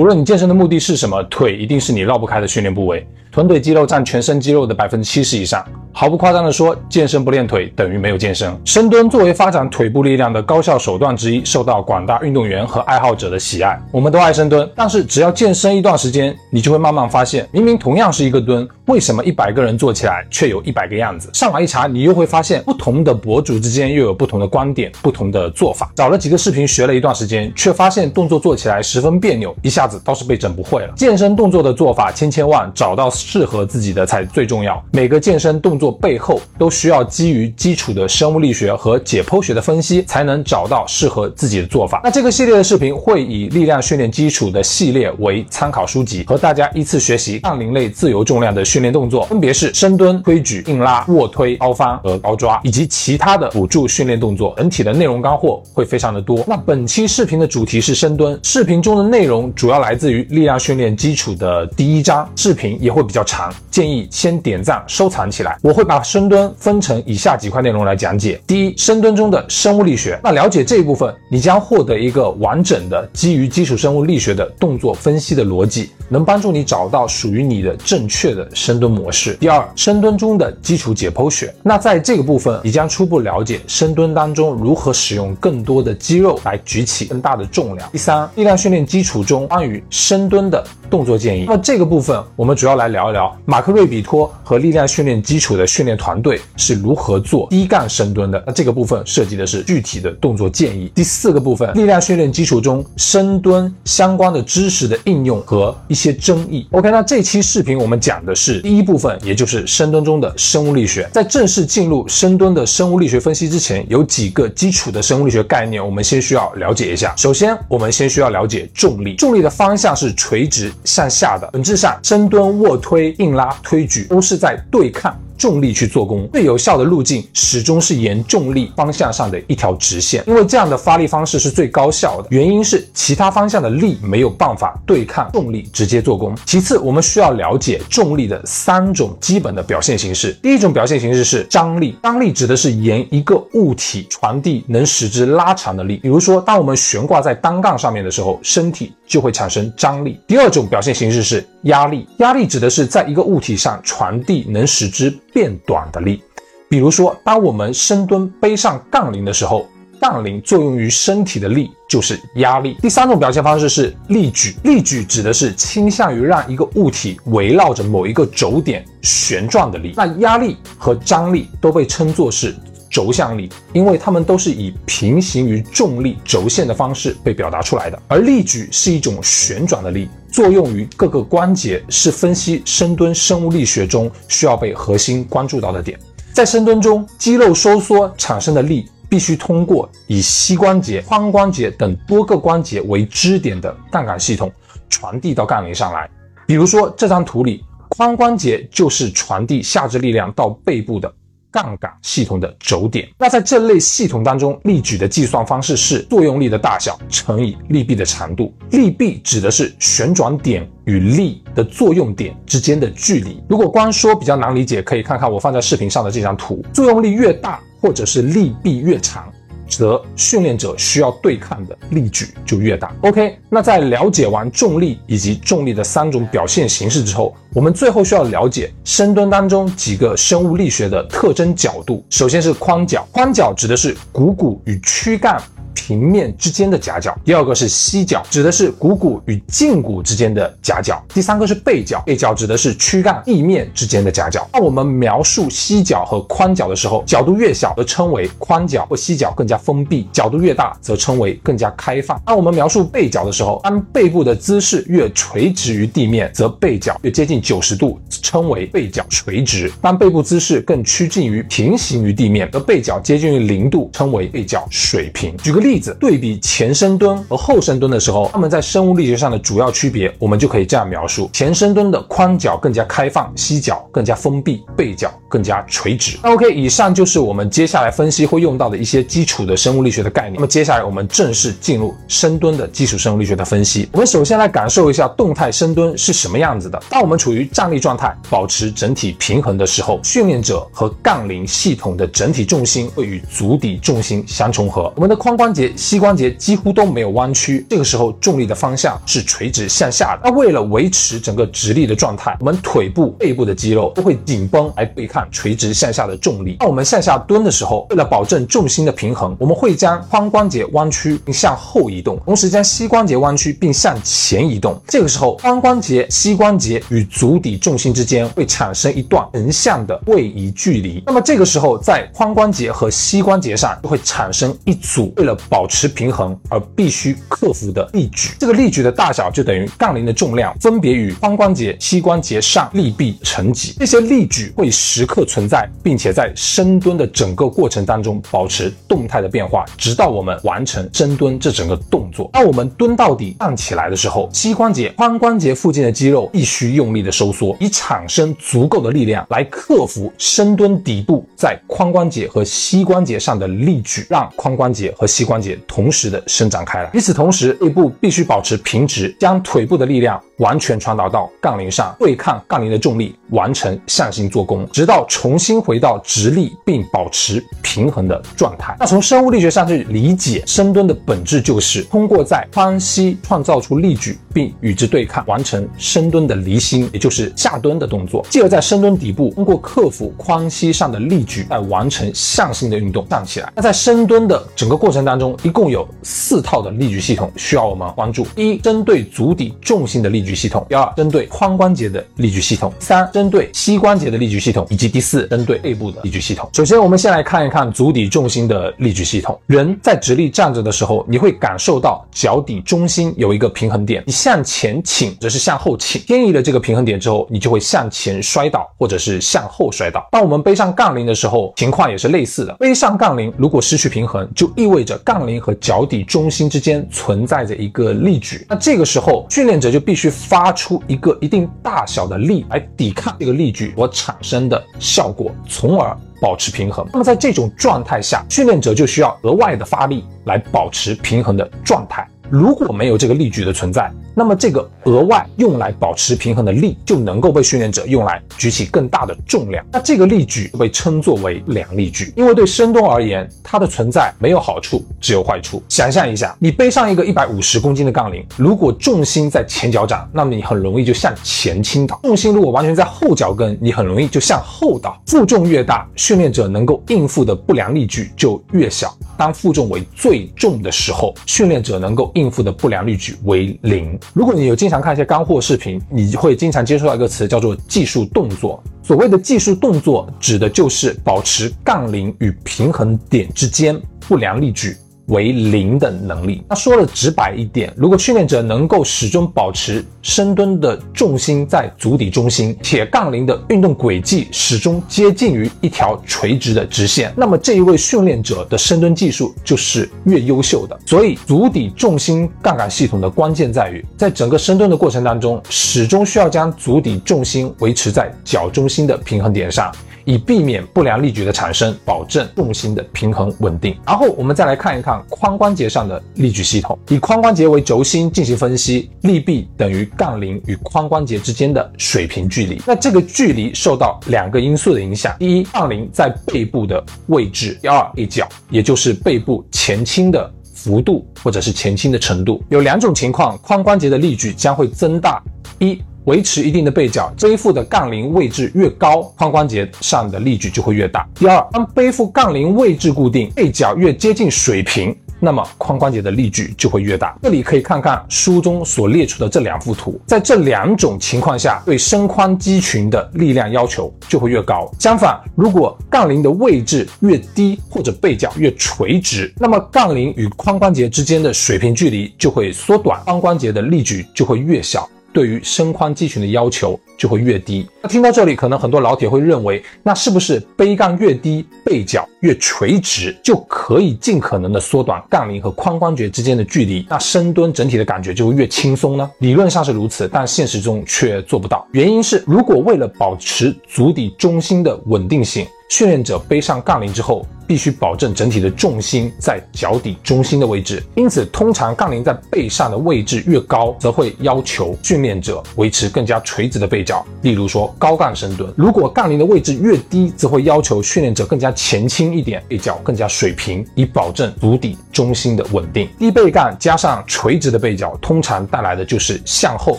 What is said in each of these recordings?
无论你健身的目的是什么，腿一定是你绕不开的训练部位。臀腿肌肉占全身肌肉的百分之七十以上，毫不夸张地说，健身不练腿等于没有健身。深蹲作为发展腿部力量的高效手段之一，受到广大运动员和爱好者的喜爱。我们都爱深蹲，但是只要健身一段时间，你就会慢慢发现，明明同样是一个蹲，为什么一百个人做起来却有一百个样子？上网一查，你又会发现，不同的博主之间又有不同的观点、不同的做法。找了几个视频学了一段时间，却发现动作做起来十分别扭，一下子倒是被整不会了。健身动作的做法千千万，找到。适合自己的才最重要。每个健身动作背后都需要基于基础的生物力学和解剖学的分析，才能找到适合自己的做法。那这个系列的视频会以力量训练基础的系列为参考书籍，和大家依次学习杠铃类自由重量的训练动作，分别是深蹲、推举、硬拉、卧推、高翻和高抓，以及其他的辅助训练动作。整体的内容干货会非常的多。那本期视频的主题是深蹲，视频中的内容主要来自于力量训练基础的第一章，视频也会。比较长，建议先点赞收藏起来。我会把深蹲分成以下几块内容来讲解。第一，深蹲中的生物力学。那了解这一部分，你将获得一个完整的基于基础生物力学的动作分析的逻辑，能帮助你找到属于你的正确的深蹲模式。第二，深蹲中的基础解剖学。那在这个部分，你将初步了解深蹲当中如何使用更多的肌肉来举起更大的重量。第三，力量训练基础中关于深蹲的动作建议。那这个部分，我们主要来。聊一聊马克瑞比托和力量训练基础的训练团队是如何做低杠深蹲的。那这个部分涉及的是具体的动作建议。第四个部分，力量训练基础中深蹲相关的知识的应用和一些争议。OK，那这期视频我们讲的是第一部分，也就是深蹲中的生物力学。在正式进入深蹲的生物力学分析之前，有几个基础的生物力学概念，我们先需要了解一下。首先，我们先需要了解重力。重力的方向是垂直向下的，本质上深蹲卧推。硬拉、推举都是在对抗。重力去做功，最有效的路径始终是沿重力方向上的一条直线，因为这样的发力方式是最高效的。原因是其他方向的力没有办法对抗重力直接做功。其次，我们需要了解重力的三种基本的表现形式。第一种表现形式是张力，张力指的是沿一个物体传递能使之拉长的力。比如说，当我们悬挂在单杠上面的时候，身体就会产生张力。第二种表现形式是压力，压力指的是在一个物体上传递能使之变短的力，比如说，当我们深蹲背上杠铃的时候，杠铃作用于身体的力就是压力。第三种表现方式是力矩，力矩指的是倾向于让一个物体围绕着某一个轴点旋转的力。那压力和张力都被称作是轴向力，因为它们都是以平行于重力轴线的方式被表达出来的。而力矩是一种旋转的力。作用于各个关节，是分析深蹲生物力学中需要被核心关注到的点。在深蹲中，肌肉收缩产生的力必须通过以膝关节、髋关节等多个关节为支点的杠杆系统传递到杠铃上来。比如说这张图里，髋关节就是传递下肢力量到背部的。杠杆系统的轴点。那在这类系统当中，力矩的计算方式是作用力的大小乘以力臂的长度。力臂指的是旋转点与力的作用点之间的距离。如果光说比较难理解，可以看看我放在视频上的这张图。作用力越大，或者是力臂越长。则训练者需要对抗的力矩就越大。OK，那在了解完重力以及重力的三种表现形式之后，我们最后需要了解深蹲当中几个生物力学的特征角度。首先是髋角，髋角指的是股骨与躯干。平面之间的夹角，第二个是膝角，指的是股骨与胫骨之间的夹角；第三个是背角，背角指的是躯干地面之间的夹角。当我们描述膝角和髋角的时候，角度越小则称为髋角或膝角更加封闭，角度越大则称为更加开放。当我们描述背角的时候，当背部的姿势越垂直于地面，则背角越接近九十度，称为背角垂直；当背部姿势更趋近于平行于地面，则背角接近于零度，称为背角水平。举个例子。对比前深蹲和后深蹲的时候，他们在生物力学上的主要区别，我们就可以这样描述：前深蹲的髋角更加开放，膝角更加封闭，背角更加垂直。那 OK，以上就是我们接下来分析会用到的一些基础的生物力学的概念。那么接下来我们正式进入深蹲的基础生物力学的分析。我们首先来感受一下动态深蹲是什么样子的。当我们处于站立状态，保持整体平衡的时候，训练者和杠铃系统的整体重心会与足底重心相重合，我们的髋关关节、膝关节几乎都没有弯曲，这个时候重力的方向是垂直向下的。那为了维持整个直立的状态，我们腿部、背部的肌肉都会紧绷来对抗垂直向下的重力。当我们向下蹲的时候，为了保证重心的平衡，我们会将髋关节弯曲并向后移动，同时将膝关节弯曲并向前移动。这个时候，髋关节、膝关节与足底重心之间会产生一段横向的位移距离。那么这个时候，在髋关节和膝关节上就会产生一组为了保持平衡而必须克服的力矩。这个力矩的大小就等于杠铃的重量分别与髋关节、膝关节上力臂成几。这些力矩会时刻存在，并且在深蹲的整个过程当中保持动态的变化，直到我们完成深蹲这整个动作。当我们蹲到底站起来的时候，膝关节、髋关节附近的肌肉必须用力的收缩，以产生足够的力量来克服深蹲底部在髋关节和膝关节上的力矩，让髋关节和膝关关节同时的伸展开来。与此同时，背部必须保持平直，将腿部的力量完全传导到杠铃上，对抗杠铃的重力，完成向心做功，直到重新回到直立并保持平衡的状态。那从生物力学上去理解深蹲的本质，就是通过在髋膝创造出力矩，并与之对抗，完成深蹲的离心，也就是下蹲的动作，继而在深蹲底部通过克服髋膝上的力矩，来完成向心的运动，站起来。那在深蹲的整个过程当中，中一共有四套的力矩系统需要我们关注：一，针对足底重心的力矩系统；第二，针对髋关节的力矩系统；三，针对膝关节的力矩系统；以及第四，针对背部的力矩系统。首先，我们先来看一看足底重心的力矩系统。人在直立站着的时候，你会感受到脚底中心有一个平衡点，你向前倾，则是向后倾，偏移了这个平衡点之后，你就会向前摔倒，或者是向后摔倒。当我们背上杠铃的时候，情况也是类似的。背上杠铃如果失去平衡，就意味着杠铃和脚底中心之间存在着一个力矩。那这个时候，训练者就必须发出一个一定大小的力来抵抗这个力矩所产生的效果，从而保持平衡。那么在这种状态下，训练者就需要额外的发力来保持平衡的状态。如果没有这个力矩的存在，那么这个额外用来保持平衡的力就能够被训练者用来举起更大的重量。那这个力矩被称作为量力矩，因为对深蹲而言，它的存在没有好处，只有坏处。想象一下，你背上一个一百五十公斤的杠铃，如果重心在前脚掌，那么你很容易就向前倾倒；重心如果完全在后脚跟，你很容易就向后倒。负重越大，训练者能够应付的不良力矩就越小。当负重为最重的时候，训练者能够应付的不良力矩为零。如果你有经常看一些干货视频，你会经常接触到一个词，叫做技术动作。所谓的技术动作，指的就是保持杠铃与平衡点之间不良力矩为零的能力。那说的直白一点，如果训练者能够始终保持深蹲的重心在足底中心，且杠铃的运动轨迹始终接近于一条垂直的直线，那么这一位训练者的深蹲技术就是越优秀的。所以，足底重心杠杆系统的关键在于，在整个深蹲的过程当中，始终需要将足底重心维持在脚中心的平衡点上。以避免不良力矩的产生，保证重心的平衡稳定。然后我们再来看一看髋关节上的力矩系统，以髋关节为轴心进行分析，力臂等于杠铃与髋关节之间的水平距离。那这个距离受到两个因素的影响：第一，杠铃在背部的位置；第二，一角，也就是背部前倾的幅度或者是前倾的程度。有两种情况，髋关节的力矩将会增大。一维持一定的背角，背负的杠铃位置越高，髋关节上的力矩就会越大。第二，当背负杠铃位置固定，背角越接近水平，那么髋关节的力矩就会越大。这里可以看看书中所列出的这两幅图，在这两种情况下，对伸髋肌群的力量要求就会越高。相反，如果杠铃的位置越低，或者背角越垂直，那么杠铃与髋关节之间的水平距离就会缩短，髋关节的力矩就会越小。对于身髋肌群的要求就会越低。那听到这里，可能很多老铁会认为，那是不是背杠越低，背角越垂直，就可以尽可能的缩短杠铃和髋关节之间的距离？那深蹲整体的感觉就会越轻松呢？理论上是如此，但现实中却做不到。原因是，如果为了保持足底中心的稳定性，训练者背上杠铃之后，必须保证整体的重心在脚底中心的位置。因此，通常杠铃在背上的位置越高，则会要求训练者维持更加垂直的背角。例如说高杠深蹲，如果杠铃的位置越低，则会要求训练者更加前倾一点，背脚更加水平，以保证足底中心的稳定。低背杠加上垂直的背脚，通常带来的就是向后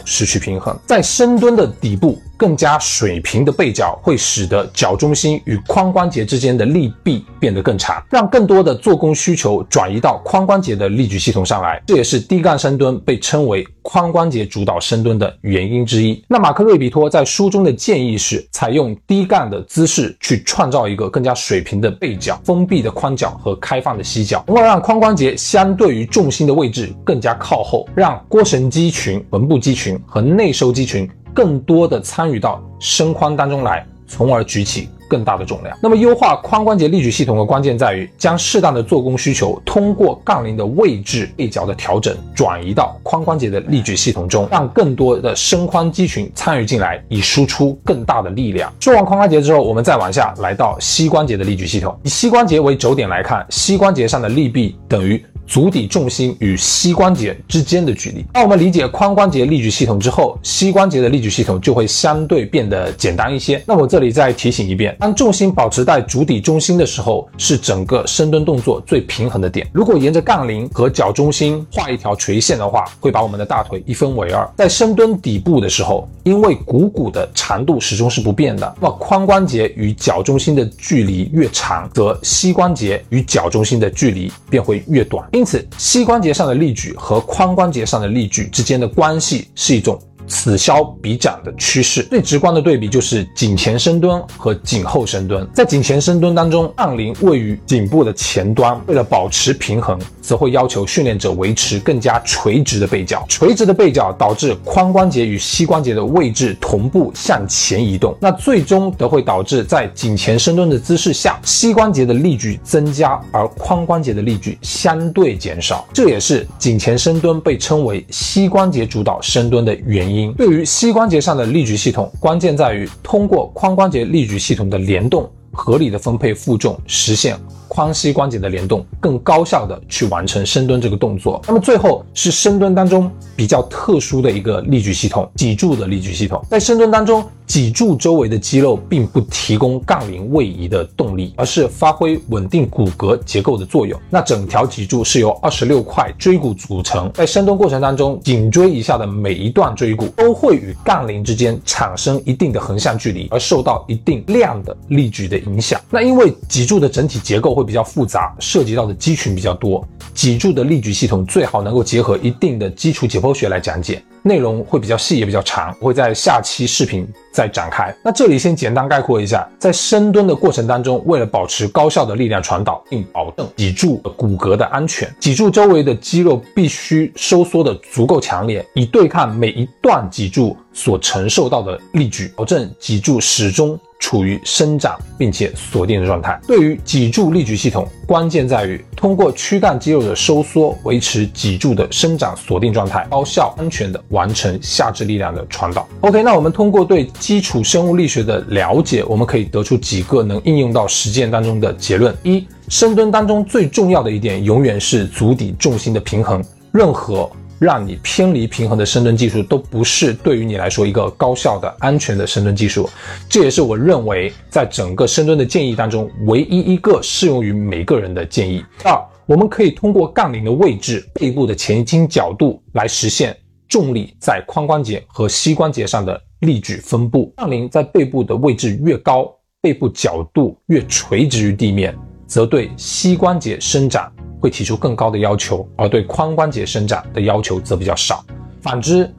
失去平衡，在深蹲的底部。更加水平的背脚会使得脚中心与髋关节之间的力臂变得更长，让更多的做工需求转移到髋关节的力矩系统上来。这也是低杠深蹲被称为髋关节主导深蹲的原因之一。那马克瑞比托在书中的建议是，采用低杠的姿势去创造一个更加水平的背角、封闭的髋角和开放的膝角，从而让髋关节相对于重心的位置更加靠后，让腘绳肌群、臀部肌群和内收肌群。更多的参与到伸髋当中来，从而举起更大的重量。那么，优化髋关节力矩系统的关键在于将适当的做工需求通过杠铃的位置、背角的调整，转移到髋关节的力矩系统中，让更多的伸髋肌群参与进来，以输出更大的力量。说完髋关节之后，我们再往下来到膝关节的力矩系统。以膝关节为轴点来看，膝关节上的力臂等于。足底重心与膝关节之间的距离。当我们理解髋关节力矩系统之后，膝关节的力矩系统就会相对变得简单一些。那我这里再提醒一遍，当重心保持在足底中心的时候，是整个深蹲动作最平衡的点。如果沿着杠铃和脚中心画一条垂线的话，会把我们的大腿一分为二。在深蹲底部的时候，因为股骨的长度始终是不变的，那么髋关节与脚中心的距离越长，则膝关节与脚中心的距离便会越短。因因此，膝关节上的力矩和髋关节上的力矩之间的关系是一种。此消彼长的趋势，最直观的对比就是颈前深蹲和颈后深蹲。在颈前深蹲当中，杠铃位于颈部的前端，为了保持平衡，则会要求训练者维持更加垂直的背脚。垂直的背脚导致髋关节与膝关节的位置同步向前移动，那最终则会导致在颈前深蹲的姿势下，膝关节的力矩增加，而髋关节的力矩相对减少。这也是颈前深蹲被称为膝关节主导深蹲的原因。对于膝关节上的力矩系统，关键在于通过髋关节力矩系统的联动，合理的分配负重，实现。髋膝关节的联动，更高效的去完成深蹲这个动作。那么最后是深蹲当中比较特殊的一个力矩系统——脊柱的力矩系统。在深蹲当中，脊柱周围的肌肉并不提供杠铃位移的动力，而是发挥稳定骨骼结构的作用。那整条脊柱是由二十六块椎骨组成，在深蹲过程当中，颈椎以下的每一段椎骨都会与杠铃之间产生一定的横向距离，而受到一定量的力矩的影响。那因为脊柱的整体结构会比较复杂，涉及到的肌群比较多，脊柱的力矩系统最好能够结合一定的基础解剖学来讲解。内容会比较细，也比较长，我会在下期视频再展开。那这里先简单概括一下，在深蹲的过程当中，为了保持高效的力量传导，并保证脊柱骨骼的安全，脊柱周围的肌肉必须收缩的足够强烈，以对抗每一段脊柱所承受到的力矩，保证脊柱始终。处于生长并且锁定的状态。对于脊柱力矩系统，关键在于通过躯干肌肉的收缩，维持脊柱的生长锁定状态，高效安全的完成下肢力量的传导。OK，那我们通过对基础生物力学的了解，我们可以得出几个能应用到实践当中的结论：一、深蹲当中最重要的一点，永远是足底重心的平衡。任何让你偏离平衡的深蹲技术都不是对于你来说一个高效的、安全的深蹲技术。这也是我认为在整个深蹲的建议当中唯一一个适用于每个人的建议。二，我们可以通过杠铃的位置、背部的前倾角度来实现重力在髋关节和膝关节上的力矩分布。杠铃在背部的位置越高，背部角度越垂直于地面，则对膝关节伸展。会提出更高的要求，而对髋关节伸展的要求则比较少。反之，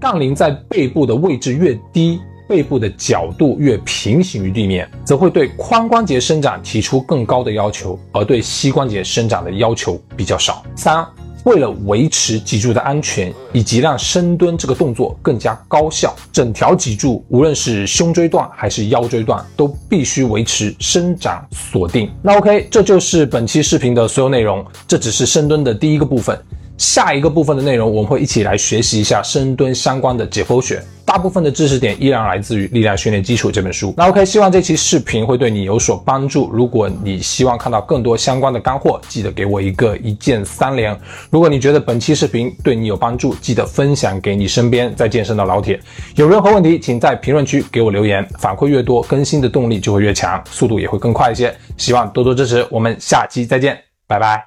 杠铃在背部的位置越低，背部的角度越平行于地面，则会对髋关节伸展提出更高的要求，而对膝关节伸展的要求比较少。三。为了维持脊柱的安全，以及让深蹲这个动作更加高效，整条脊柱无论是胸椎段还是腰椎段都必须维持伸展锁定。那 OK，这就是本期视频的所有内容。这只是深蹲的第一个部分。下一个部分的内容，我们会一起来学习一下深蹲相关的解剖学。大部分的知识点依然来自于《力量训练基础》这本书。那 OK，希望这期视频会对你有所帮助。如果你希望看到更多相关的干货，记得给我一个一键三连。如果你觉得本期视频对你有帮助，记得分享给你身边在健身的老铁。有任何问题，请在评论区给我留言，反馈越多，更新的动力就会越强，速度也会更快一些。希望多多支持，我们下期再见，拜拜。